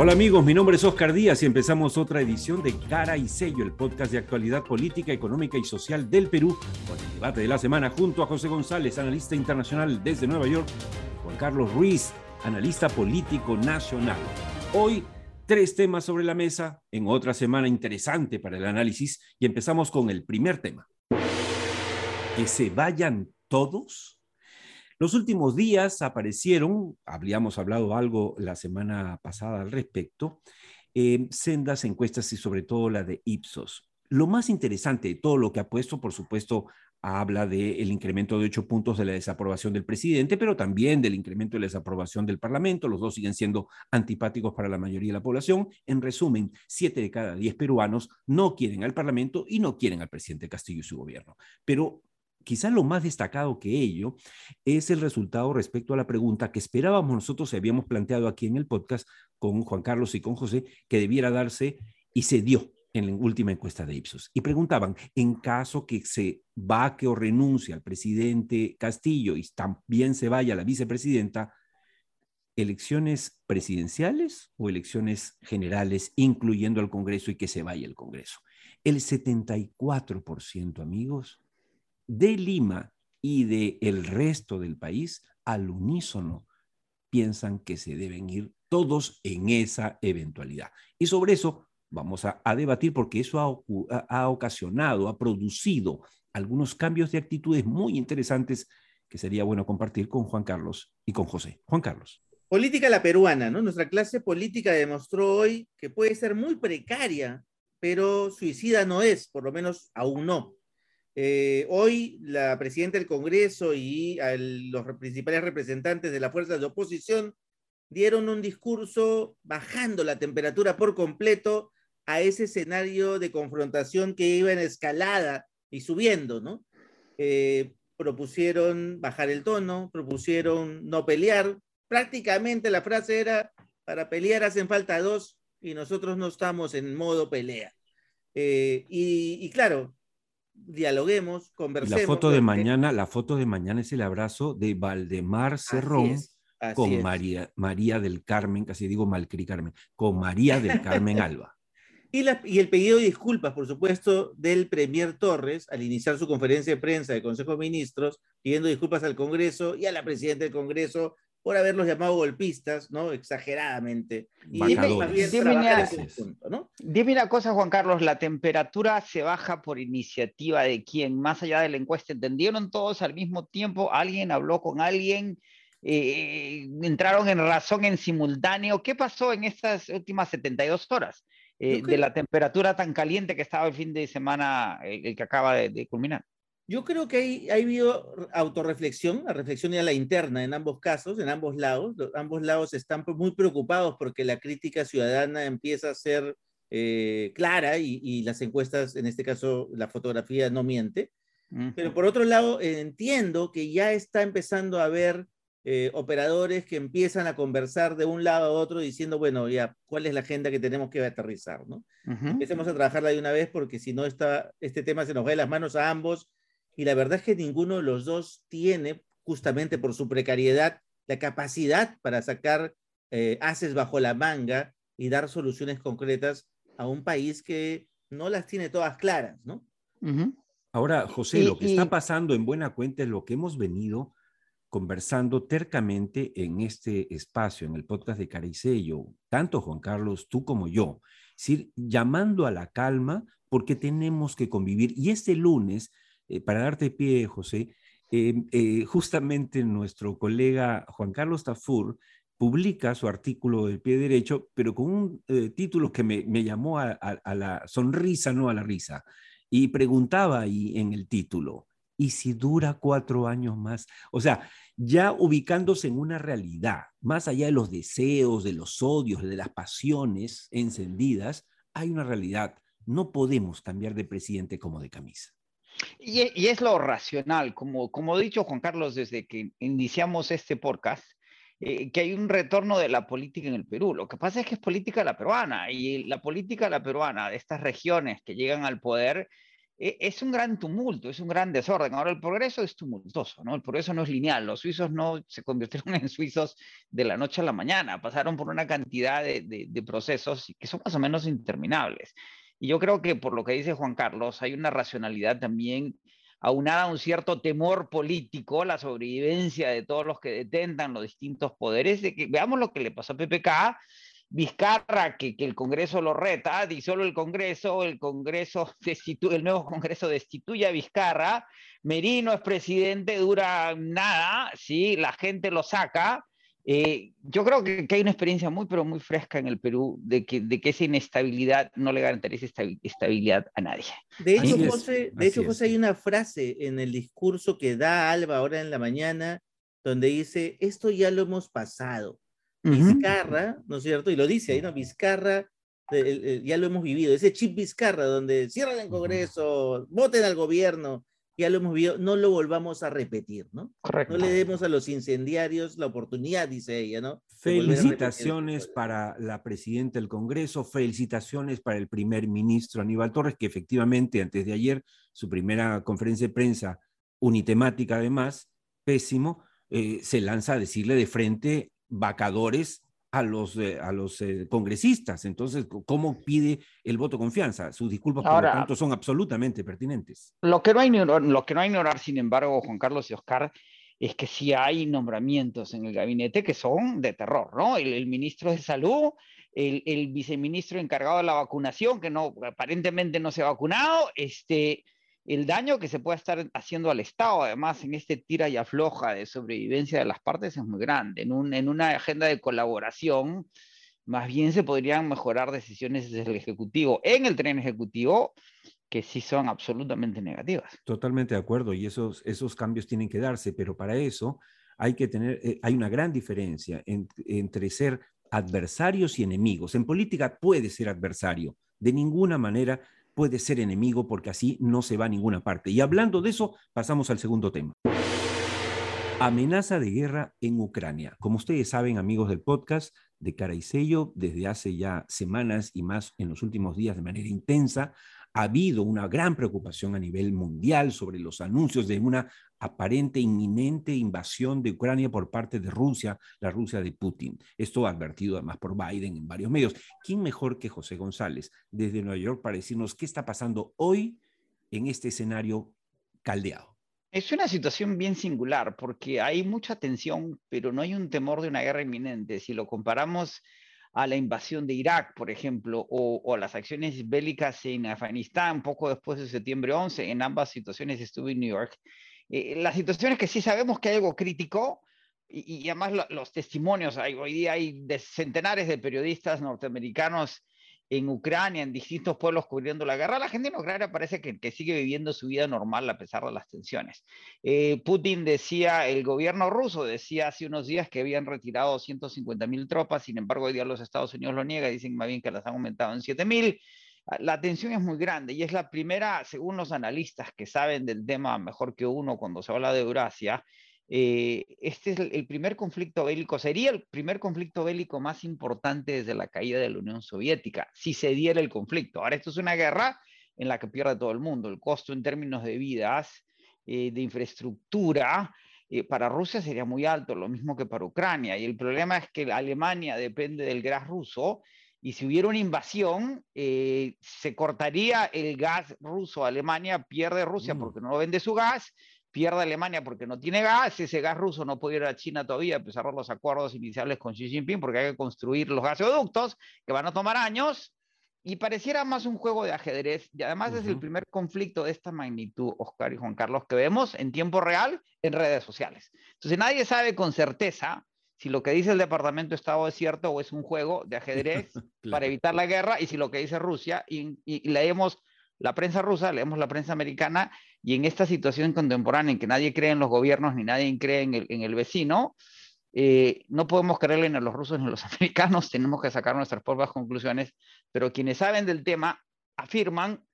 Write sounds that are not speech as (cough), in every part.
Hola amigos, mi nombre es Oscar Díaz y empezamos otra edición de Cara y Sello, el podcast de actualidad política, económica y social del Perú, con el debate de la semana junto a José González, analista internacional desde Nueva York, Juan Carlos Ruiz, analista político nacional. Hoy, tres temas sobre la mesa, en otra semana interesante para el análisis, y empezamos con el primer tema. Que se vayan todos los últimos días aparecieron, habríamos hablado algo la semana pasada al respecto, eh, sendas encuestas y sobre todo la de Ipsos. Lo más interesante de todo lo que ha puesto, por supuesto, habla del incremento de ocho puntos de la desaprobación del presidente, pero también del incremento de la desaprobación del Parlamento. Los dos siguen siendo antipáticos para la mayoría de la población. En resumen, siete de cada diez peruanos no quieren al Parlamento y no quieren al presidente Castillo y su gobierno. Pero quizás lo más destacado que ello es el resultado respecto a la pregunta que esperábamos nosotros y habíamos planteado aquí en el podcast con Juan Carlos y con José, que debiera darse y se dio en la última encuesta de Ipsos. Y preguntaban, en caso que se vaque o renuncie al presidente Castillo y también se vaya la vicepresidenta, elecciones presidenciales o elecciones generales, incluyendo al Congreso y que se vaya el Congreso. El 74%, amigos, de Lima y de el resto del país al unísono piensan que se deben ir todos en esa eventualidad. Y sobre eso vamos a, debatir porque eso ha, ha, ocasionado, ha producido algunos cambios de actitudes muy interesantes que sería bueno compartir con Juan Carlos y con José. Juan Carlos. Política la peruana, ¿no? Nuestra clase política demostró hoy que puede ser muy precaria, pero suicida no es, por lo menos aún no. Eh, hoy la presidenta del Congreso y los principales representantes de las fuerzas de oposición dieron un discurso bajando la temperatura por completo a ese escenario de confrontación que iba en escalada y subiendo, ¿no? Eh, propusieron bajar el tono, propusieron no pelear. Prácticamente la frase era, para pelear hacen falta dos y nosotros no estamos en modo pelea. Eh, y, claro, dialoguemos, conversemos. la foto de mañana, la foto de mañana es el abrazo de Valdemar Cerrón con María, María del Carmen, casi digo Malcri Carmen, con María del (laughs) Carmen Alba. Y, y, el pedido de disculpas, por supuesto, del Premier Torres al iniciar su conferencia de prensa del Consejo de Ministros, pidiendo disculpas al Congreso y a la presidenta del Congreso por haberlos llamado golpistas, ¿no? Exageradamente. Y dime, una, ¿no? dime una cosa, Juan Carlos, la temperatura se baja por iniciativa de quién, más allá de la encuesta, ¿entendieron todos al mismo tiempo? ¿Alguien habló con alguien? Eh, ¿Entraron en razón en simultáneo? ¿Qué pasó en estas últimas 72 horas? Eh, de la temperatura tan caliente que estaba el fin de semana, el que acaba de culminar. Yo creo que hay, ha habido autorreflexión, la reflexión ya la interna en ambos casos, en ambos lados. ambos lados están muy preocupados porque la crítica ciudadana empieza a ser eh, clara y, las encuestas, en este caso la fotografía no miente. Pero por otro lado, entiendo que ya está empezando a haber eh, operadores que empiezan a conversar de un lado a otro diciendo, bueno, ya, ¿cuál es la agenda que tenemos que aterrizar? ¿no? Empecemos a trabajarla de una vez porque si no, este tema se nos va de las manos a ambos y la verdad es que ninguno de los dos tiene, justamente por su precariedad, la capacidad para sacar eh, haces bajo la manga y dar soluciones concretas a un país que no las tiene todas claras, ¿no? Ahora, José, lo que está pasando en buena cuenta es lo que hemos venido conversando tercamente en este espacio, en el podcast de Caricello, tanto Juan Carlos, tú como yo, es decir, llamando a la calma porque tenemos que convivir. Y este lunes eh, para darte pie, José, eh, eh, justamente nuestro colega Juan Carlos Tafur publica su artículo del pie derecho, pero con un título que me, llamó a, la sonrisa, no a la risa, y preguntaba ahí en el título, ¿y si dura cuatro años más? O sea, ya ubicándose en una realidad, más allá de los deseos, de los odios, de las pasiones encendidas, hay una realidad. No podemos cambiar de presidente como de camisa. Y, es lo racional, como, como ha dicho Juan Carlos desde que iniciamos este podcast, eh, que hay un retorno de la política en el Perú. Lo que pasa es que es política la peruana y la política la peruana de estas regiones que llegan al poder e, es un gran tumulto, es un gran desorden. Ahora, el progreso es tumultuoso, ¿no? El progreso no es lineal. Los suizos no se convirtieron en suizos de la noche a la mañana, pasaron por una cantidad de procesos que son más o menos interminables. Y yo creo que por lo que dice Juan Carlos, hay una racionalidad también aunada a un cierto temor político, la sobrevivencia de todos los que detentan los distintos poderes, de que veamos lo que le pasó a PPK, Vizcarra, que, que el Congreso lo reta, solo el Congreso, el Congreso (laughs) el nuevo Congreso destituye a Vizcarra, Merino es presidente, dura nada, ¿sí? la gente lo saca, eh, yo creo que, hay una experiencia muy, pero muy fresca en el Perú de que, de que esa inestabilidad no le garantiza estabilidad a nadie. De hecho, José, de hecho José, hay una frase en el discurso que da Alba ahora en la mañana donde dice, esto ya lo hemos pasado. Vizcarra, ¿no es cierto? Y lo dice ahí, ¿no? Vizcarra, ya lo hemos vivido. Ese chip Vizcarra donde cierran el Congreso, voten al gobierno, ya lo hemos visto, no lo volvamos a repetir, ¿no? Correcto. No le demos a los incendiarios la oportunidad, dice ella, ¿no? Felicitaciones para la presidenta del Congreso, felicitaciones para el primer ministro Aníbal Torres, que efectivamente antes de ayer, su primera conferencia de prensa unitemática además, pésimo, eh, se lanza a decirle de frente vacadores a los, eh, a los eh, congresistas. Entonces, ¿cómo pide el voto confianza? Sus disculpas, por lo tanto, son absolutamente pertinentes. Lo que, no hay, lo que no hay ignorar, sin embargo, Juan Carlos y Oscar, es que sí hay nombramientos en el gabinete que son de terror, ¿no? El, ministro de Salud, el, el, viceministro encargado de la vacunación, que no, aparentemente no se ha vacunado, este, el daño que se puede estar haciendo al Estado, además, en este tira y afloja de sobrevivencia de las partes es muy grande. En, en una agenda de colaboración, más bien se podrían mejorar decisiones desde el Ejecutivo, en el tren Ejecutivo, que sí son absolutamente negativas. Totalmente de acuerdo, y esos, esos cambios tienen que darse, pero para eso hay que tener, eh, hay una gran diferencia entre ser adversarios y enemigos. En política puede ser adversario, de ninguna manera puede ser enemigo porque así no se va a ninguna parte. Y hablando de eso, pasamos al segundo tema. Amenaza de guerra en Ucrania. Como ustedes saben, amigos del podcast de Cara y Sello, desde hace ya semanas y más en los últimos días de manera intensa, ha habido una gran preocupación a nivel mundial sobre los anuncios de una aparente inminente invasión de Ucrania por parte de Rusia, la Rusia de Putin. Esto advertido además por Biden en varios medios. ¿Quién mejor que José González desde Nueva York para decirnos qué está pasando hoy en este escenario caldeado? Es una situación bien singular porque hay mucha tensión, pero no hay un temor de una guerra inminente. Si lo comparamos a la invasión de Irak, por ejemplo, o, a las acciones bélicas en Afganistán poco después de septiembre 11, en ambas situaciones estuve en New York. Eh, la situación es que sí sabemos que hay algo crítico, y, además los testimonios, hoy día hay centenares de periodistas norteamericanos en Ucrania, en distintos pueblos cubriendo la guerra, la gente en Ucrania parece que, que sigue viviendo su vida normal a pesar de las tensiones. Eh, Putin decía, el gobierno ruso decía hace unos días que habían retirado 150 mil tropas, sin embargo hoy día los Estados Unidos lo niega, dicen más bien que las han aumentado en 7 mil. La tensión es muy grande y es la primera, según los analistas que saben del tema mejor que uno cuando se habla de Eurasia, eh, este es el, primer conflicto bélico, sería el primer conflicto bélico más importante desde la caída de la Unión Soviética, si se diera el conflicto. Ahora, esto es una guerra en la que pierde todo el mundo. El costo en términos de vidas, eh, de infraestructura, eh, para Rusia sería muy alto, lo mismo que para Ucrania. Y el problema es que Alemania depende del gas ruso y si hubiera una invasión, se cortaría el gas ruso. Alemania pierde Rusia mm. porque no vende su gas pierde Alemania porque no tiene gas, ese gas ruso no puede ir a China todavía, a pesar de los acuerdos iniciales con Xi Jinping, porque hay que construir los gasoductos que van a tomar años, y pareciera más un juego de ajedrez, y además es el primer conflicto de esta magnitud, Oscar y Juan Carlos, que vemos en tiempo real en redes sociales. Entonces nadie sabe con certeza si lo que dice el Departamento de Estado es cierto o es un juego de ajedrez (laughs) para evitar la guerra, y si lo que dice Rusia, y, y leemos la prensa rusa, leemos la prensa americana, y en esta situación contemporánea en que nadie cree en los gobiernos ni nadie cree en el, vecino, eh, no podemos creerle ni a los rusos ni a los (laughs) americanos, tenemos que sacar nuestras propias conclusiones, pero quienes saben del tema afirman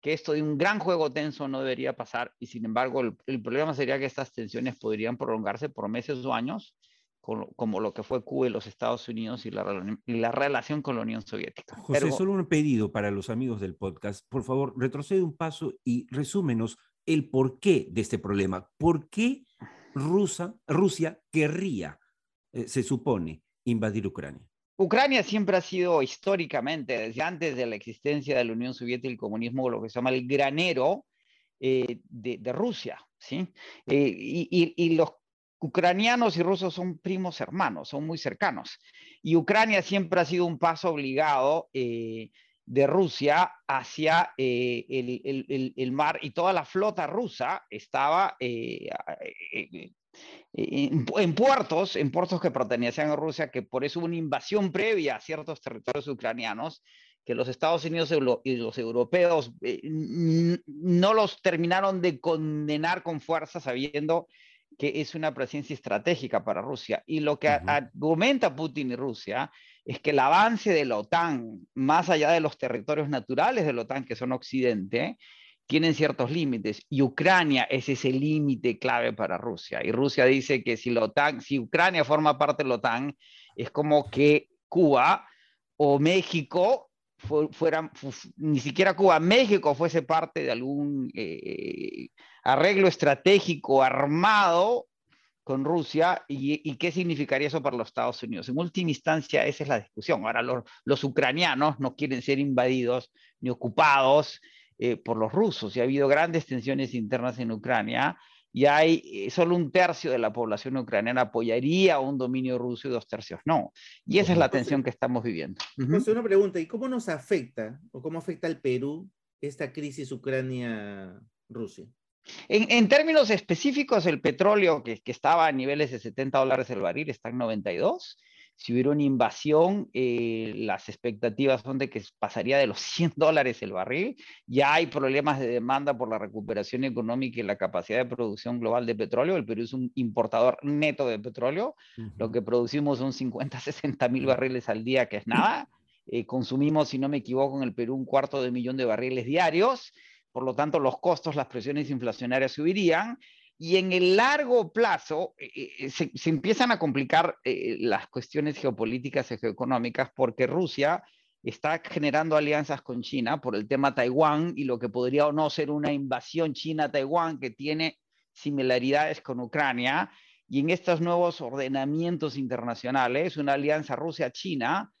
que esto de un gran juego tenso no debería pasar y sin embargo el, el problema sería que estas tensiones podrían prolongarse por meses o años como lo que fue Cuba y los Estados Unidos y la, la relación con la Unión Soviética. José, solo un pedido para los amigos del podcast. Por favor, retrocede un paso y resúmenos el porqué de este problema. ¿Por qué Rusia, Rusia querría, eh, se supone, invadir Ucrania? Ucrania siempre ha sido históricamente, desde antes de la existencia de la Unión Soviética y el comunismo, lo que se llama el granero eh, de, Rusia. ¿sí? Eh, y, y, los ucranianos y rusos son primos hermanos, son muy cercanos. Y Ucrania siempre ha sido un paso obligado eh, de Rusia hacia eh, el, mar y toda la flota rusa estaba eh, en, puertos, en puertos que pertenecían a Rusia, que por eso hubo una invasión previa a ciertos territorios ucranianos que los Estados Unidos y los europeos no los terminaron de condenar con fuerza sabiendo que es una presencia estratégica para Rusia. Y lo que argumenta Putin y Rusia es que el avance de la OTAN, más allá de los territorios naturales de la OTAN, que son Occidente, tienen ciertos límites. Y Ucrania es ese límite clave para Rusia. Y Rusia dice que si, la OTAN, si Ucrania forma parte de la OTAN, es como que Cuba o México fueran, ni siquiera Cuba, México fuese parte de algún eh, arreglo estratégico armado con Rusia y, qué significaría eso para los Estados Unidos. En última instancia, esa es la discusión. Ahora, los, ucranianos no quieren ser invadidos ni ocupados eh, por los rusos y ha habido grandes tensiones internas en Ucrania y hay eh, solo un tercio de la población ucraniana apoyaría un dominio ruso y dos tercios no. Y esa es la tensión que estamos viviendo. una pregunta, ¿y cómo nos afecta o cómo afecta al Perú esta crisis Ucrania-Rusia? En, términos específicos, el petróleo que, estaba a niveles de 70 dólares el barril está en 92. Si hubiera una invasión, eh, las expectativas son de que pasaría de los (laughs) 100 dólares el barril. Ya hay problemas de demanda por la recuperación económica y la capacidad de producción global de petróleo. El Perú es un importador neto de petróleo. Lo que producimos son 50, 60 mil barriles al día, que es nada. Eh, consumimos, si no me equivoco, en el Perú un cuarto de millón de barriles diarios por lo tanto los costos, las presiones inflacionarias subirían y en el largo plazo eh, eh, se, empiezan a complicar eh, las cuestiones geopolíticas y geoeconómicas porque Rusia está generando alianzas con China por el tema Taiwán y lo que podría o no ser una invasión China-Taiwán que tiene similaridades con Ucrania. Y en estos nuevos ordenamientos internacionales, una alianza Rusia-China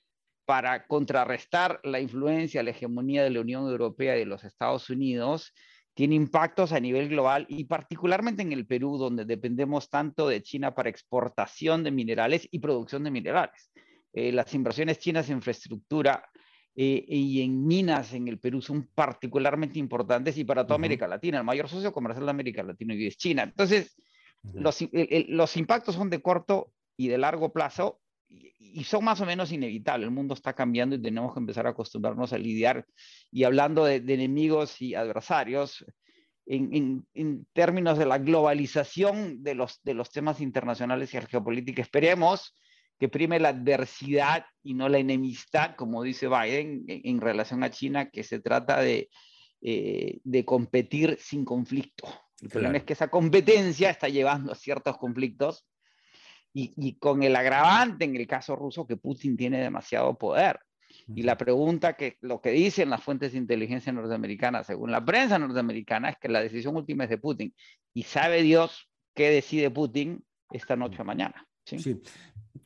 para contrarrestar la influencia, la hegemonía de la Unión Europea y de los Estados Unidos, tiene impactos a nivel global y particularmente en el Perú, donde dependemos tanto de China para exportación de minerales y producción de minerales. Eh, las inversiones chinas en infraestructura eh, y en minas en el Perú son particularmente importantes y para toda América Latina. El mayor socio comercial de América Latina hoy es China. Entonces, los, los impactos son de corto y de largo plazo y son más o menos inevitables. El mundo está cambiando y tenemos que empezar a acostumbrarnos a lidiar. Y hablando de, enemigos y adversarios, en, en, términos de la globalización de los, de los temas internacionales y la geopolítica, esperemos que prime la adversidad y no la enemistad, como dice Biden, en, relación a China, que se trata de, eh, de competir sin conflicto. El problema es que esa competencia está llevando a ciertos conflictos y, con el agravante en el caso ruso que Putin tiene demasiado poder. Y la pregunta que lo que dicen las fuentes de inteligencia norteamericanas, según la prensa norteamericana, es que la decisión última es de Putin. Y sabe Dios qué decide Putin esta noche o mañana. ¿sí? sí.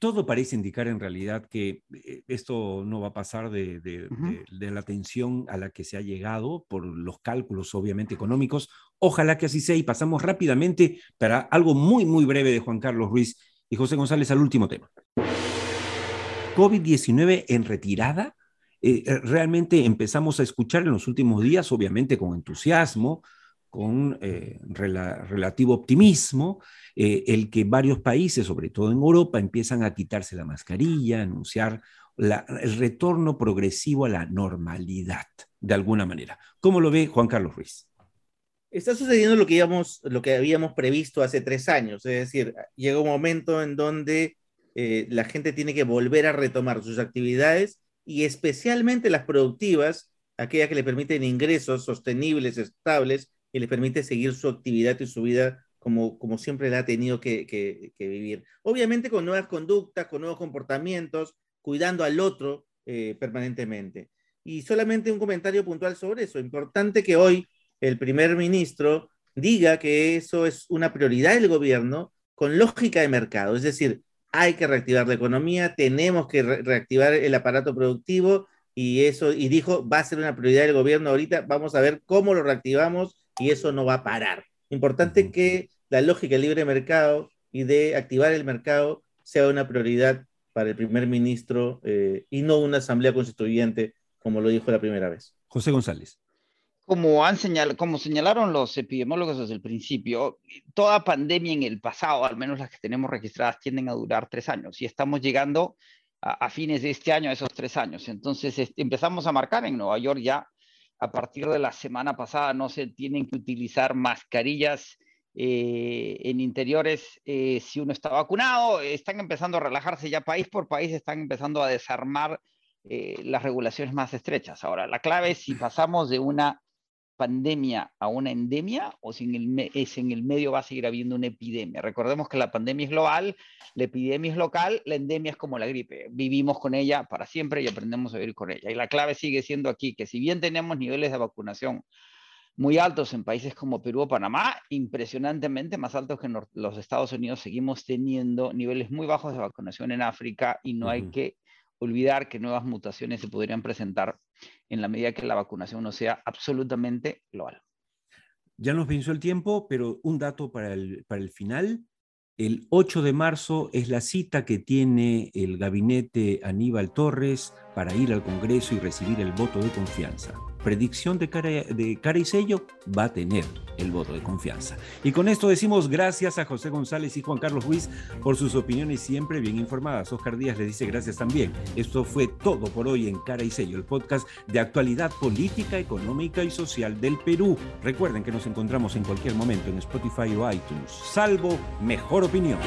Todo parece indicar en realidad que eh, esto no va a pasar de, de, de, la tensión a la que se ha llegado por los cálculos obviamente económicos. Ojalá que así sea y pasamos rápidamente para algo muy, muy breve de Juan Carlos Ruiz y José González al último tema. COVID-19 en retirada. Eh, eh, realmente empezamos a escuchar en los últimos días, obviamente con entusiasmo, con eh, relativo optimismo, el que varios países, sobre todo en Europa, empiezan a quitarse la mascarilla, anunciar el retorno progresivo a la normalidad, de alguna manera. ¿Cómo lo ve Juan Carlos Ruiz? Está sucediendo lo que, íbamos, lo que habíamos previsto hace tres años, es decir, llega un momento en donde eh, la gente tiene que volver a retomar sus actividades y especialmente las productivas, aquellas que le permiten ingresos sostenibles, estables y les permite seguir su actividad y su vida como, como siempre la ha tenido que, que, vivir. Obviamente con nuevas conductas, con nuevos comportamientos, cuidando al otro eh, permanentemente. Y solamente un comentario puntual sobre eso. Importante que hoy el primer ministro diga que eso es una prioridad del gobierno con lógica de mercado. Es decir, hay que reactivar la economía, tenemos que reactivar el aparato productivo y eso, y dijo, va a ser una prioridad del gobierno ahorita, vamos a ver cómo lo reactivamos y eso no va a parar. Importante que la lógica del libre mercado y de activar el mercado sea una prioridad para el primer ministro eh, y no una asamblea constituyente, como lo dijo la primera vez. José González. Como, han señal, como señalaron los epidemiólogos desde el principio, toda pandemia en el pasado, al menos las que tenemos registradas, tienden a durar tres años y estamos llegando a, fines de este año, a esos tres años. Entonces empezamos a marcar en Nueva York ya, a partir de la semana pasada, no se tienen que utilizar mascarillas eh, en interiores eh, si uno está vacunado. Están empezando a relajarse ya país por país, están empezando a desarmar eh, las regulaciones más estrechas. Ahora, la clave es si pasamos de una pandemia a una endemia o si en el, es en el medio va a seguir habiendo una epidemia. Recordemos que la pandemia es global, la epidemia es local, la endemia es como la gripe. Vivimos con ella para siempre y aprendemos a vivir con ella. Y la clave sigue siendo aquí que si bien tenemos niveles de vacunación muy altos en países como Perú o Panamá, impresionantemente más altos que en los Estados Unidos, seguimos teniendo niveles muy bajos de vacunación en África y no hay que olvidar que nuevas mutaciones se podrían presentar en la medida que la vacunación no sea absolutamente global. Ya nos venció el tiempo, pero un dato para el, para el final. El 8 de marzo es la cita que tiene el gabinete Aníbal Torres para ir al Congreso y recibir el voto de confianza predicción de cara, y sello, va a tener el voto de confianza. Y con esto decimos gracias a José González y Juan Carlos Ruiz por sus opiniones siempre bien informadas. Oscar Díaz le dice gracias también. Esto fue todo por hoy en Cara y Sello, el podcast de actualidad política, económica y social del Perú. Recuerden que nos encontramos en cualquier momento en Spotify o iTunes, salvo mejor opinión.